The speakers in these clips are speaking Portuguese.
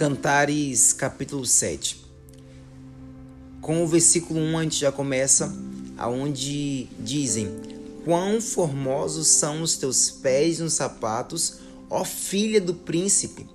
Cantares capítulo 7. Com o versículo 1 a gente já começa aonde dizem: Quão formosos são os teus pés nos sapatos, ó filha do príncipe.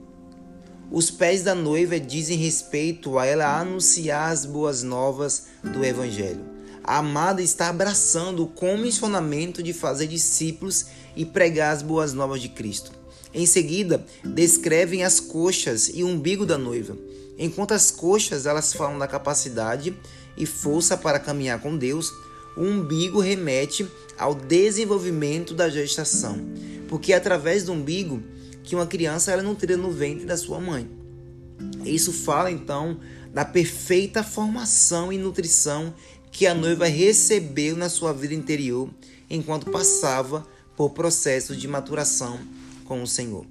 Os pés da noiva dizem respeito a ela anunciar as boas novas do evangelho. A amada está abraçando o comissionamento de fazer discípulos e pregar as boas novas de Cristo. Em seguida, descrevem as coxas e o umbigo da noiva. Enquanto as coxas elas falam da capacidade e força para caminhar com Deus, o umbigo remete ao desenvolvimento da gestação, porque é através do umbigo que uma criança ela não teria no ventre da sua mãe. Isso fala então da perfeita formação e nutrição que a noiva recebeu na sua vida interior enquanto passava por processo de maturação com o Senhor.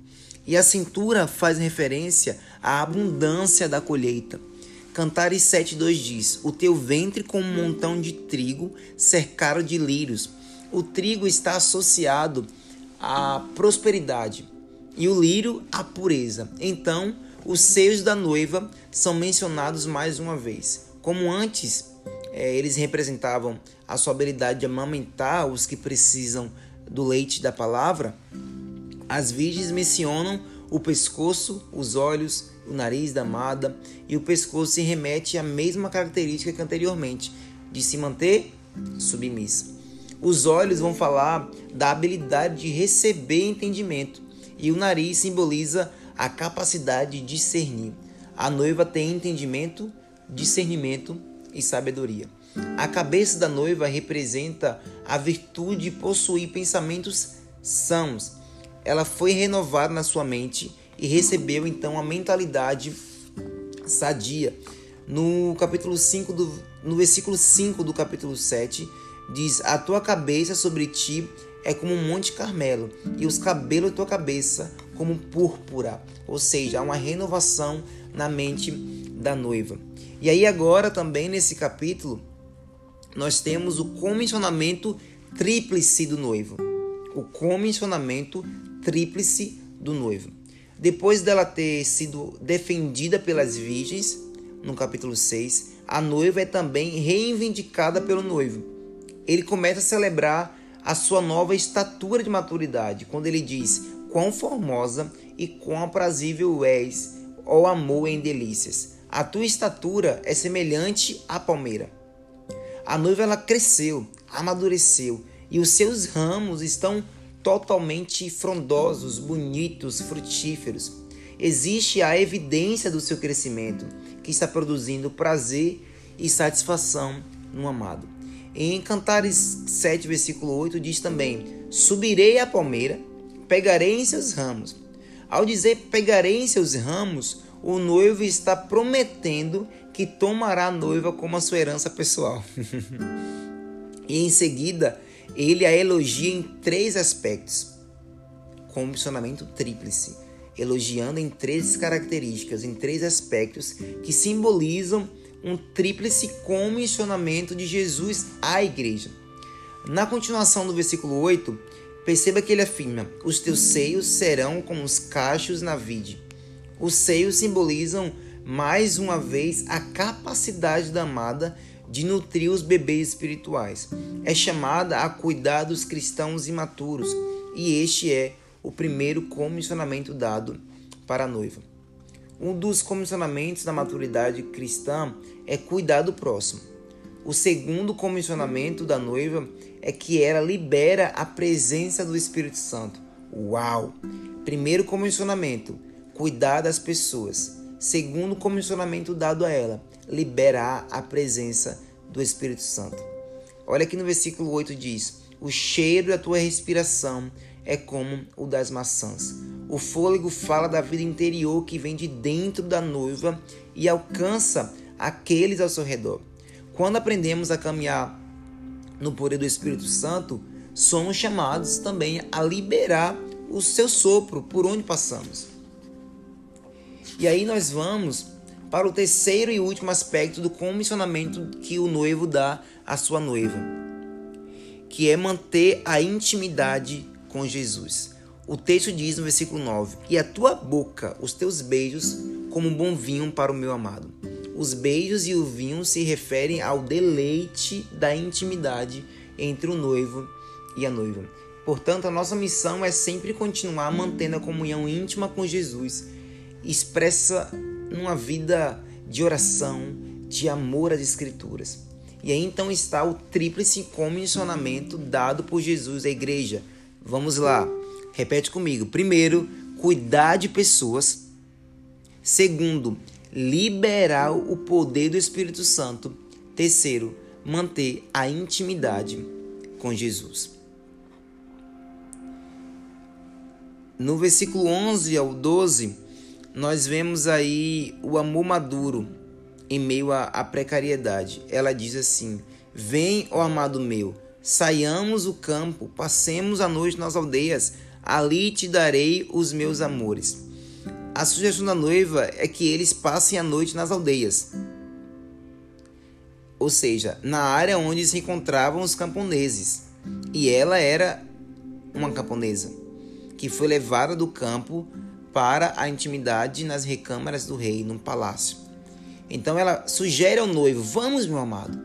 E a cintura faz referência à abundância da colheita. Cantares 7,2 diz: O teu ventre como um montão de trigo cercado de lírios. O trigo está associado à prosperidade e o lírio à pureza. Então, os seios da noiva são mencionados mais uma vez. Como antes é, eles representavam a sua habilidade de amamentar os que precisam do leite da palavra, as virgens mencionam o pescoço, os olhos, o nariz da amada, e o pescoço se remete à mesma característica que anteriormente, de se manter submissa. Os olhos vão falar da habilidade de receber entendimento, e o nariz simboliza a capacidade de discernir. A noiva tem entendimento, discernimento e sabedoria. A cabeça da noiva representa a virtude de possuir pensamentos sãos. Ela foi renovada na sua mente e recebeu então a mentalidade sadia. No capítulo 5 do no versículo 5 do capítulo 7 diz: "A tua cabeça sobre ti é como um monte Carmelo, e os cabelos da tua cabeça como púrpura", ou seja, há uma renovação na mente da noiva. E aí agora também nesse capítulo nós temos o comissionamento tríplice do noivo. O comissionamento tríplice do noivo. Depois dela ter sido defendida pelas virgens, no capítulo 6, a noiva é também reivindicada pelo noivo. Ele começa a celebrar a sua nova estatura de maturidade, quando ele diz: Quão formosa e quão aprazível és, ó amor em delícias. A tua estatura é semelhante à palmeira. A noiva ela cresceu, amadureceu e os seus ramos estão totalmente frondosos, bonitos, frutíferos. Existe a evidência do seu crescimento, que está produzindo prazer e satisfação no amado. Em Cantares 7, versículo 8, diz também: Subirei a palmeira, pegarei em seus ramos. Ao dizer pegarei em seus ramos, o noivo está prometendo que tomará a noiva como a sua herança pessoal. e em seguida, ele a elogia em três aspectos, com tríplice, elogiando em três características, em três aspectos que simbolizam um tríplice comissionamento de Jesus à igreja. Na continuação do versículo 8, perceba que ele afirma: Os teus seios serão como os cachos na vide. Os seios simbolizam mais uma vez a capacidade da amada de nutrir os bebês espirituais. É chamada a cuidar dos cristãos imaturos e este é o primeiro comissionamento dado para a noiva. Um dos comissionamentos da maturidade cristã é cuidar do próximo. O segundo comissionamento da noiva é que ela libera a presença do Espírito Santo. Uau! Primeiro comissionamento cuidar das pessoas, segundo comissionamento dado a ela, liberar a presença do Espírito Santo. Olha aqui no versículo 8 diz: O cheiro da tua respiração é como o das maçãs. O fôlego fala da vida interior que vem de dentro da noiva e alcança aqueles ao seu redor. Quando aprendemos a caminhar no poder do Espírito Santo, somos chamados também a liberar o seu sopro por onde passamos. E aí nós vamos para o terceiro e último aspecto do comissionamento que o noivo dá à sua noiva, que é manter a intimidade com Jesus. O texto diz no versículo 9: E a tua boca, os teus beijos, como bom vinho para o meu amado. Os beijos e o vinho se referem ao deleite da intimidade entre o noivo e a noiva. Portanto, a nossa missão é sempre continuar mantendo a comunhão íntima com Jesus, expressa numa vida de oração, de amor às Escrituras. E aí então está o tríplice comissionamento dado por Jesus à igreja. Vamos lá, repete comigo. Primeiro, cuidar de pessoas. Segundo, liberar o poder do Espírito Santo. Terceiro, manter a intimidade com Jesus. No versículo 11 ao 12, nós vemos aí o amor maduro em meio à, precariedade. Ela diz assim: Vem, ó amado meu, saiamos o campo, passemos a noite nas aldeias, ali te darei os meus amores. A sugestão da noiva é que eles passem a noite nas aldeias, ou seja, na área onde se encontravam os camponeses. E ela era uma camponesa que foi levada do campo para a intimidade nas recâmaras do rei, num palácio. Então ela sugere ao noivo: Vamos, meu amado,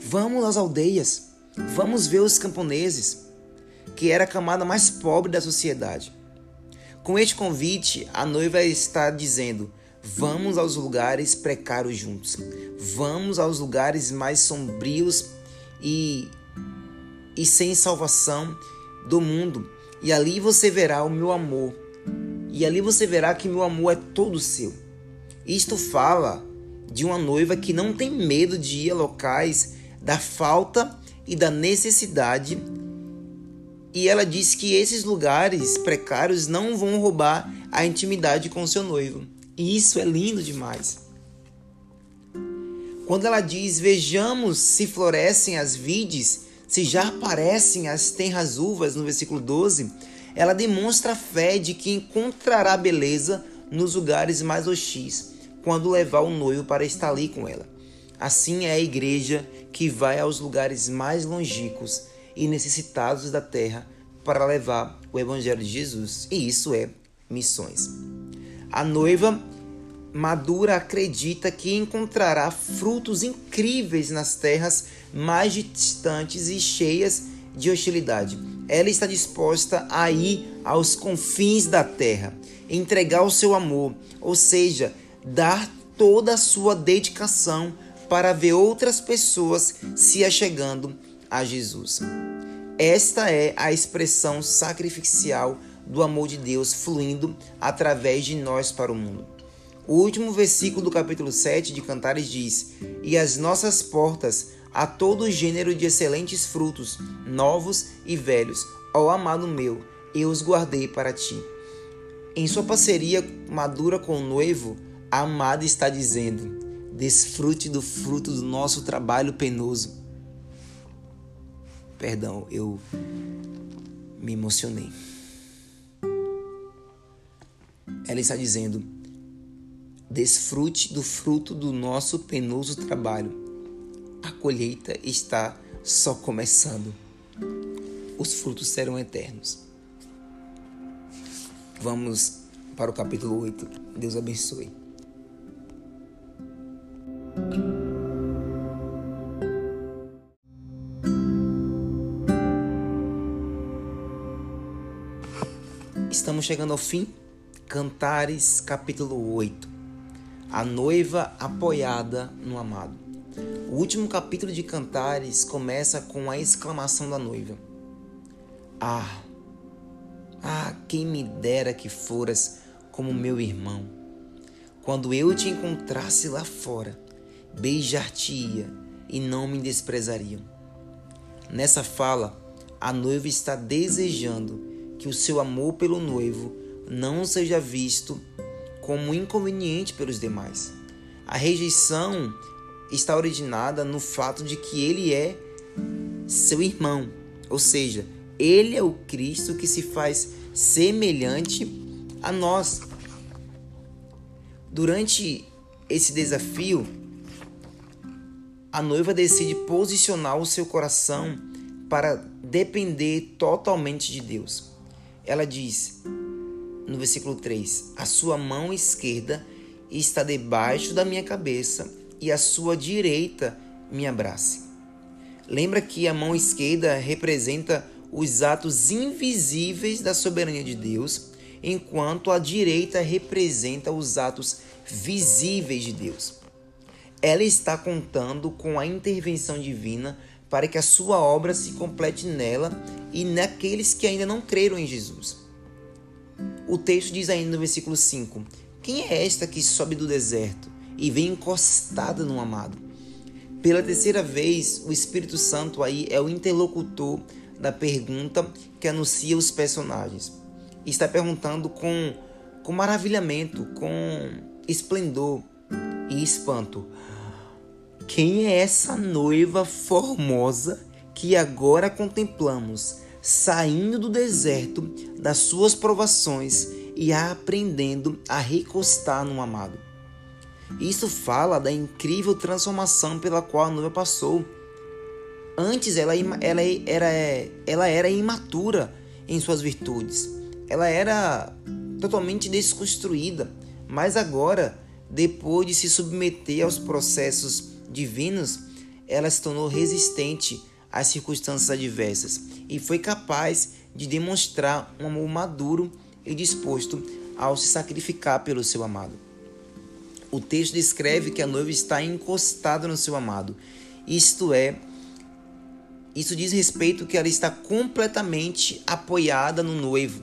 vamos às aldeias, vamos ver os camponeses, que era a camada mais pobre da sociedade. Com este convite, a noiva está dizendo: Vamos aos lugares precários juntos. Vamos aos lugares mais sombrios e, e sem salvação do mundo. E ali você verá o meu amor. E ali você verá que meu amor é todo seu. Isto fala de uma noiva que não tem medo de ir a locais da falta e da necessidade e ela diz que esses lugares precários não vão roubar a intimidade com seu noivo. E isso é lindo demais. Quando ela diz: Vejamos se florescem as vides, se já aparecem as tenras uvas, no versículo 12, ela demonstra a fé de que encontrará beleza nos lugares mais hostis, quando levar o noivo para estar ali com ela. Assim é a igreja que vai aos lugares mais longínquos e necessitados da terra para levar o Evangelho de Jesus. E isso é missões. A noiva madura acredita que encontrará frutos incríveis nas terras mais distantes e cheias de hostilidade. Ela está disposta a ir aos confins da terra, entregar o seu amor, ou seja, dar toda a sua dedicação para ver outras pessoas se achegando a Jesus. Esta é a expressão sacrificial do amor de Deus fluindo através de nós para o mundo. O último versículo do capítulo 7 de Cantares diz: E as nossas portas a todo gênero de excelentes frutos, novos e velhos, ó amado meu, eu os guardei para ti. Em sua parceria madura com o noivo, a amada está dizendo: Desfrute do fruto do nosso trabalho penoso. Perdão, eu me emocionei. Ela está dizendo: desfrute do fruto do nosso penoso trabalho. A colheita está só começando. Os frutos serão eternos. Vamos para o capítulo 8. Deus abençoe. Estamos chegando ao fim. Cantares, capítulo 8. A noiva apoiada no amado. O último capítulo de Cantares começa com a exclamação da noiva: Ah, ah, quem me dera que foras como meu irmão. Quando eu te encontrasse lá fora, beijar-te-ia e não me desprezariam. Nessa fala, a noiva está desejando que o seu amor pelo noivo não seja visto como inconveniente pelos demais. A rejeição está originada no fato de que ele é seu irmão, ou seja, ele é o Cristo que se faz semelhante a nós. Durante esse desafio, a noiva decide posicionar o seu coração para depender totalmente de Deus ela diz no versículo 3: A sua mão esquerda está debaixo da minha cabeça e a sua direita me abrace. Lembra que a mão esquerda representa os atos invisíveis da soberania de Deus, enquanto a direita representa os atos visíveis de Deus. Ela está contando com a intervenção divina para que a sua obra se complete nela e naqueles que ainda não creram em Jesus. O texto diz ainda no versículo 5: Quem é esta que sobe do deserto e vem encostada no amado? Pela terceira vez, o Espírito Santo aí é o interlocutor da pergunta que anuncia os personagens. Está perguntando com, com maravilhamento, com esplendor e espanto. Quem é essa noiva formosa que agora contemplamos, saindo do deserto das suas provações e aprendendo a recostar no amado? Isso fala da incrível transformação pela qual a noiva passou. Antes ela, ela, era, ela era imatura em suas virtudes. Ela era totalmente desconstruída. Mas agora, depois de se submeter aos processos divinos, ela se tornou resistente às circunstâncias adversas e foi capaz de demonstrar um amor maduro e disposto ao se sacrificar pelo seu amado. O texto descreve que a noiva está encostada no seu amado. Isto é, isso diz respeito que ela está completamente apoiada no noivo.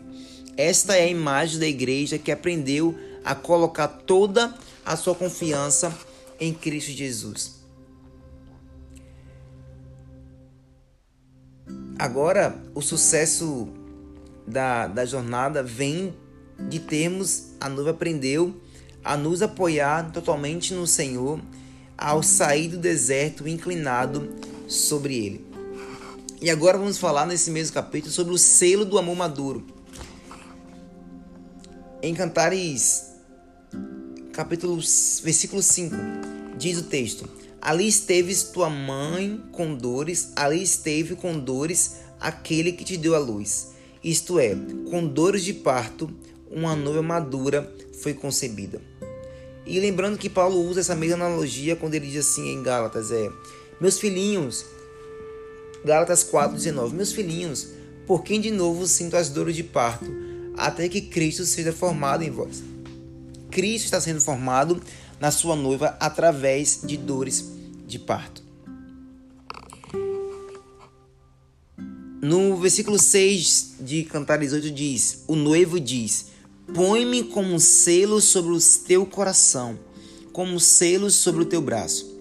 Esta é a imagem da igreja que aprendeu a colocar toda a sua confiança em Cristo Jesus. Agora, o sucesso da, da jornada vem de termos a noiva aprendeu a nos apoiar totalmente no Senhor ao sair do deserto inclinado sobre ele. E agora vamos falar nesse mesmo capítulo sobre o selo do amor maduro. Em Cantares, capítulo, versículo 5, diz o texto: Ali esteves tua mãe com dores, ali esteve com dores aquele que te deu a luz. Isto é, com dores de parto, uma noiva madura foi concebida. E lembrando que Paulo usa essa mesma analogia quando ele diz assim em Gálatas, é, meus filhinhos, Gálatas 4:19, meus filhinhos, por quem de novo sinto as dores de parto, até que Cristo seja formado em vós. Cristo está sendo formado na sua noiva através de dores de parto. No versículo 6 de Cantares 8 diz: O noivo diz: Põe-me como selo sobre o teu coração, como selo sobre o teu braço.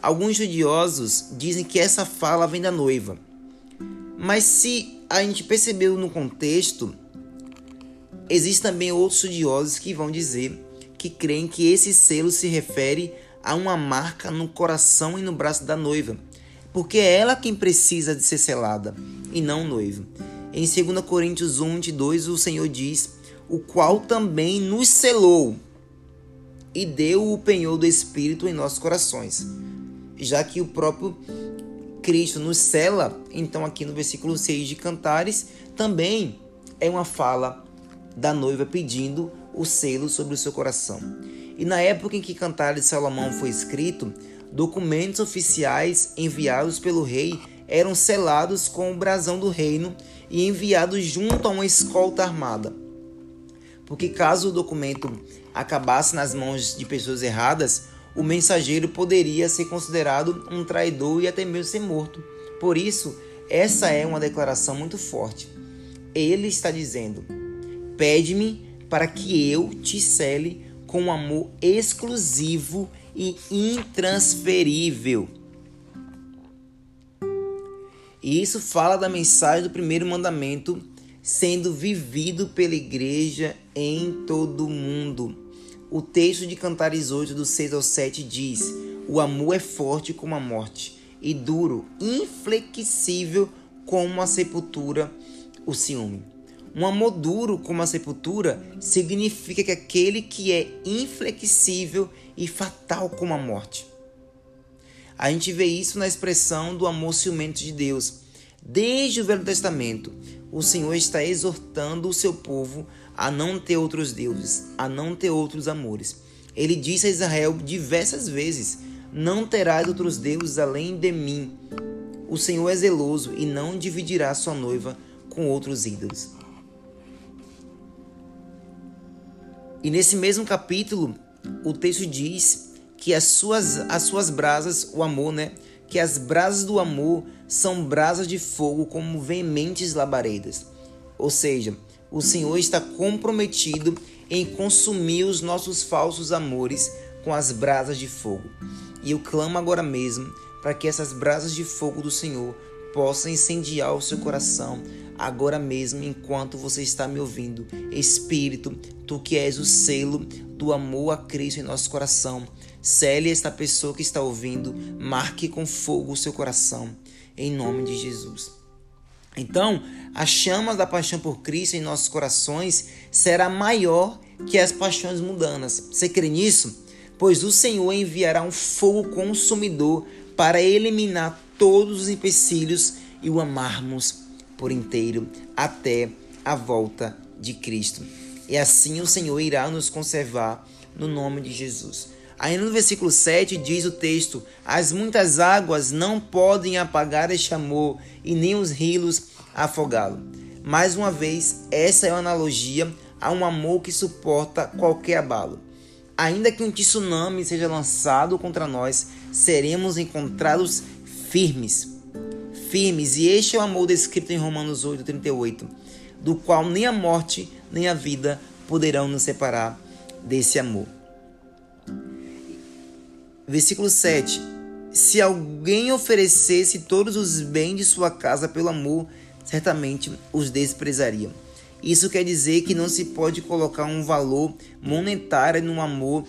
Alguns estudiosos dizem que essa fala vem da noiva. Mas se a gente percebeu no contexto, existem também outros estudiosos que vão dizer que creem que esse selo se refere a uma marca no coração e no braço da noiva, porque é ela quem precisa de ser selada e não o noivo. Em 2 Coríntios 1, 22, o Senhor diz o qual também nos selou e deu o penhor do Espírito em nossos corações. Já que o próprio Cristo nos sela, então aqui no versículo 6 de Cantares, também é uma fala da noiva pedindo o selo sobre o seu coração. E na época em que Cantares de Salomão foi escrito, documentos oficiais enviados pelo rei eram selados com o brasão do reino e enviados junto a uma escolta armada porque caso o documento acabasse nas mãos de pessoas erradas, o mensageiro poderia ser considerado um traidor e até mesmo ser morto. Por isso, essa é uma declaração muito forte. Ele está dizendo: Pede-me para que eu te cele com um amor exclusivo e intransferível. E isso fala da mensagem do primeiro mandamento sendo vivido pela igreja em todo o mundo. O texto de Cantares 8, do 6 ao 7 diz: O amor é forte como a morte, e duro, inflexível como a sepultura, o ciúme. Um amor duro como a sepultura significa que aquele que é inflexível e fatal como a morte. A gente vê isso na expressão do amor ciumento de Deus. Desde o Velho Testamento, o Senhor está exortando o seu povo a não ter outros deuses, a não ter outros amores. Ele disse a Israel diversas vezes: Não terás outros deuses além de mim. O Senhor é zeloso e não dividirá sua noiva com outros ídolos. E nesse mesmo capítulo, o texto diz que as suas, as suas brasas, o amor, né? Que as brasas do amor são brasas de fogo como veementes labaredas. Ou seja, o Senhor está comprometido em consumir os nossos falsos amores com as brasas de fogo. E eu clamo agora mesmo para que essas brasas de fogo do Senhor possam incendiar o seu coração agora mesmo, enquanto você está me ouvindo. Espírito, tu que és o selo do amor a Cristo em nosso coração, cele esta pessoa que está ouvindo, marque com fogo o seu coração, em nome de Jesus. Então, a chama da paixão por Cristo em nossos corações será maior que as paixões mundanas. Você crê nisso? Pois o Senhor enviará um fogo consumidor para eliminar todos os empecilhos e o amarmos por inteiro até a volta de Cristo. E assim o Senhor irá nos conservar no nome de Jesus. Ainda no versículo 7 diz o texto: As muitas águas não podem apagar este amor, e nem os rios afogá-lo. Mais uma vez, essa é uma analogia a um amor que suporta qualquer abalo. Ainda que um tsunami seja lançado contra nós, seremos encontrados firmes. Firmes, e este é o amor descrito em Romanos 8, 38, do qual nem a morte nem a vida poderão nos separar desse amor. Versículo 7. Se alguém oferecesse todos os bens de sua casa pelo amor, certamente os desprezaria. Isso quer dizer que não se pode colocar um valor monetário no amor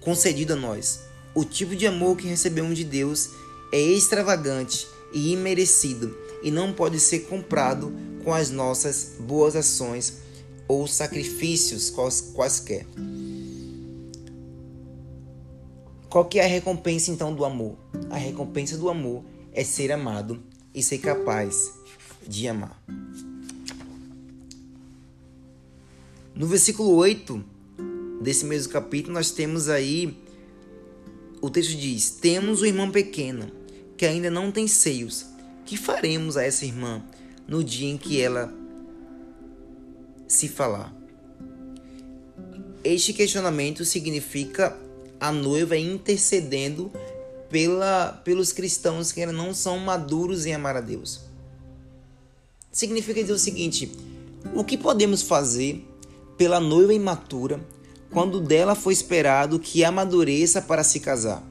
concedido a nós. O tipo de amor que recebemos de Deus é extravagante e imerecido e não pode ser comprado com as nossas boas ações ou sacrifícios quaisquer. Qual que é a recompensa então do amor? A recompensa do amor é ser amado e ser capaz de amar. No versículo 8 desse mesmo capítulo, nós temos aí o texto diz: Temos uma irmã pequena que ainda não tem seios. Que faremos a essa irmã no dia em que ela se falar? Este questionamento significa a noiva intercedendo pela, pelos cristãos que ainda não são maduros em amar a Deus. Significa dizer o seguinte: o que podemos fazer pela noiva imatura quando dela foi esperado que amadureça para se casar.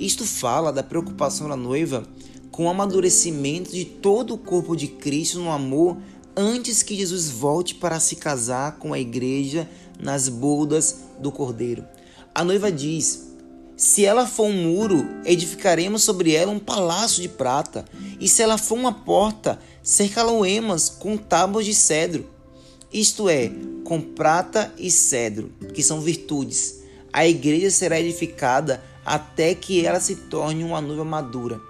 Isto fala da preocupação da noiva com o amadurecimento de todo o corpo de Cristo no amor antes que Jesus volte para se casar com a igreja nas bodas do Cordeiro. A noiva diz: Se ela for um muro, edificaremos sobre ela um palácio de prata, e se ela for uma porta, cercá-la-emos com tábuas de cedro isto é, com prata e cedro, que são virtudes. A igreja será edificada até que ela se torne uma noiva madura.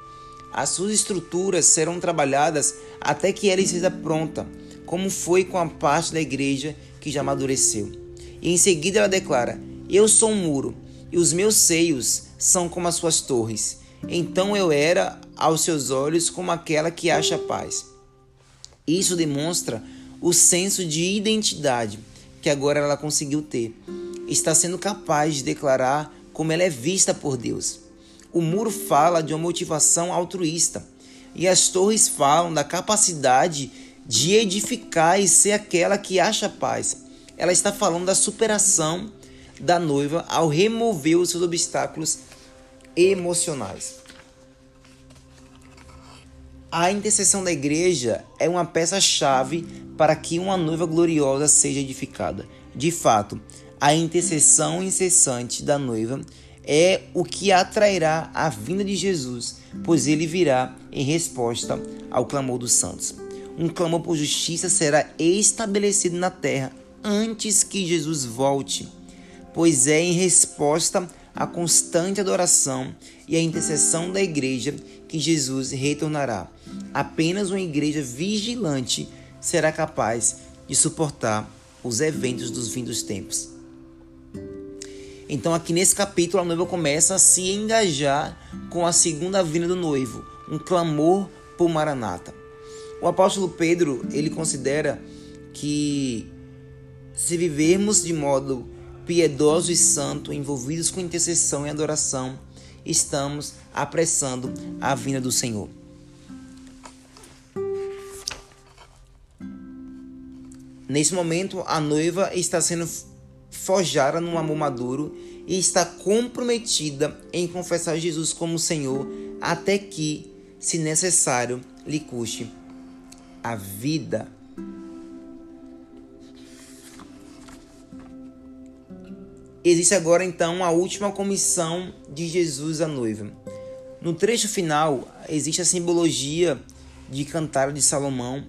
As suas estruturas serão trabalhadas até que ela esteja pronta, como foi com a parte da igreja que já amadureceu. E em seguida ela declara: Eu sou um muro, e os meus seios são como as suas torres. Então eu era aos seus olhos como aquela que acha paz. Isso demonstra o senso de identidade que agora ela conseguiu ter. Está sendo capaz de declarar como ela é vista por Deus. O muro fala de uma motivação altruísta e as torres falam da capacidade de edificar e ser aquela que acha paz. Ela está falando da superação da noiva ao remover os seus obstáculos emocionais. A intercessão da igreja é uma peça-chave para que uma noiva gloriosa seja edificada. De fato, a intercessão incessante da noiva é o que atrairá a vinda de Jesus, pois ele virá em resposta ao clamor dos santos. Um clamor por justiça será estabelecido na terra antes que Jesus volte, pois é em resposta à constante adoração e à intercessão da igreja que Jesus retornará. Apenas uma igreja vigilante será capaz de suportar os eventos dos vindos tempos. Então, aqui nesse capítulo, a noiva começa a se engajar com a segunda vinda do noivo, um clamor por Maranata. O apóstolo Pedro, ele considera que se vivermos de modo piedoso e santo, envolvidos com intercessão e adoração, estamos apressando a vinda do Senhor. Nesse momento, a noiva está sendo forjada num amor maduro e está comprometida em confessar Jesus como Senhor até que, se necessário, lhe custe a vida. Existe agora então a última comissão de Jesus à noiva. No trecho final existe a simbologia de Cantar de Salomão,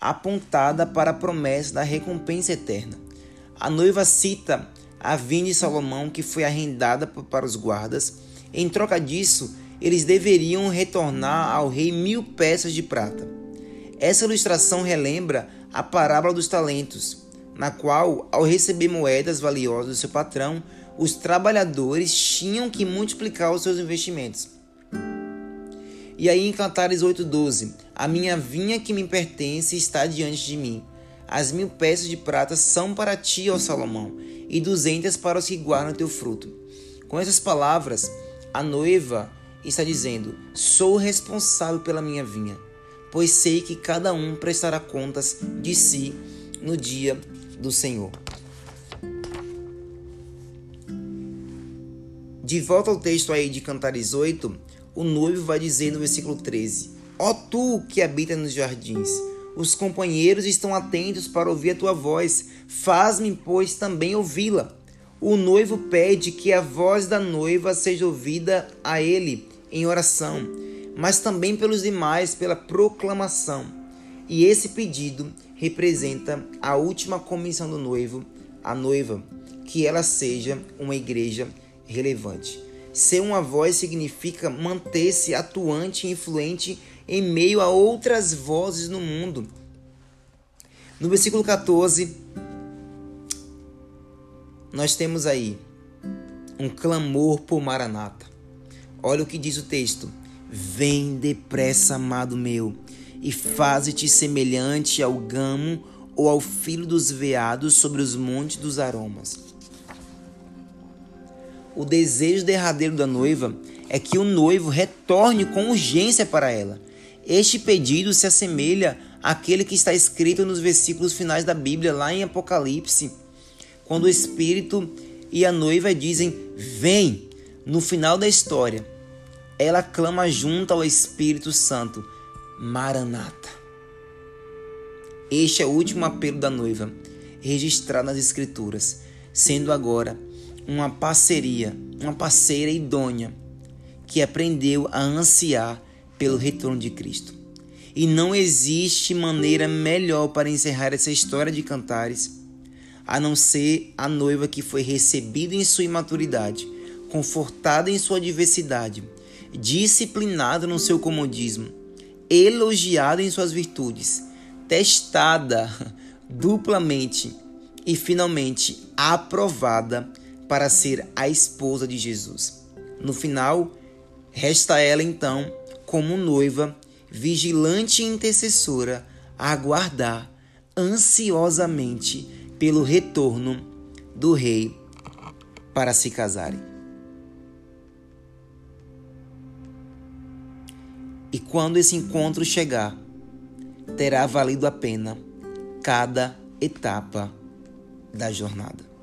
apontada para a promessa da recompensa eterna. A noiva cita a vinha de Salomão que foi arrendada para os guardas. Em troca disso, eles deveriam retornar ao rei mil peças de prata. Essa ilustração relembra a parábola dos talentos, na qual, ao receber moedas valiosas do seu patrão, os trabalhadores tinham que multiplicar os seus investimentos. E aí em Cantares 8,12: A minha vinha que me pertence está diante de mim. As mil peças de prata são para ti, ó Salomão, e duzentas para os que guardam teu fruto. Com essas palavras, a noiva está dizendo: Sou responsável pela minha vinha, pois sei que cada um prestará contas de si no dia do Senhor. De volta ao texto aí de Cantares 8, o noivo vai dizer no versículo 13: Ó tu que habita nos jardins, os companheiros estão atentos para ouvir a tua voz, faz-me, pois, também ouvi-la. O noivo pede que a voz da noiva seja ouvida a ele em oração, mas também pelos demais pela proclamação. E esse pedido representa a última comissão do noivo, a noiva, que ela seja uma igreja relevante. Ser uma voz significa manter-se atuante e influente em meio a outras vozes no mundo. No versículo 14, nós temos aí um clamor por Maranata. Olha o que diz o texto: Vem depressa, amado meu, e faze-te semelhante ao gamo ou ao filho dos veados sobre os montes dos aromas o desejo derradeiro da noiva é que o noivo retorne com urgência para ela. Este pedido se assemelha àquele que está escrito nos versículos finais da Bíblia, lá em Apocalipse, quando o Espírito e a noiva dizem: Vem! No final da história, ela clama junto ao Espírito Santo: Maranata. Este é o último apelo da noiva, registrado nas Escrituras, sendo agora uma parceria, uma parceira idônea que aprendeu a ansiar pelo retorno de Cristo. E não existe maneira melhor para encerrar essa história de cantares a não ser a noiva que foi recebida em sua imaturidade, confortada em sua diversidade, disciplinada no seu comodismo, elogiada em suas virtudes, testada duplamente e finalmente aprovada para ser a esposa de Jesus. No final, resta ela então, como noiva, vigilante e intercessora, a aguardar ansiosamente pelo retorno do rei para se casarem. E quando esse encontro chegar, terá valido a pena cada etapa da jornada.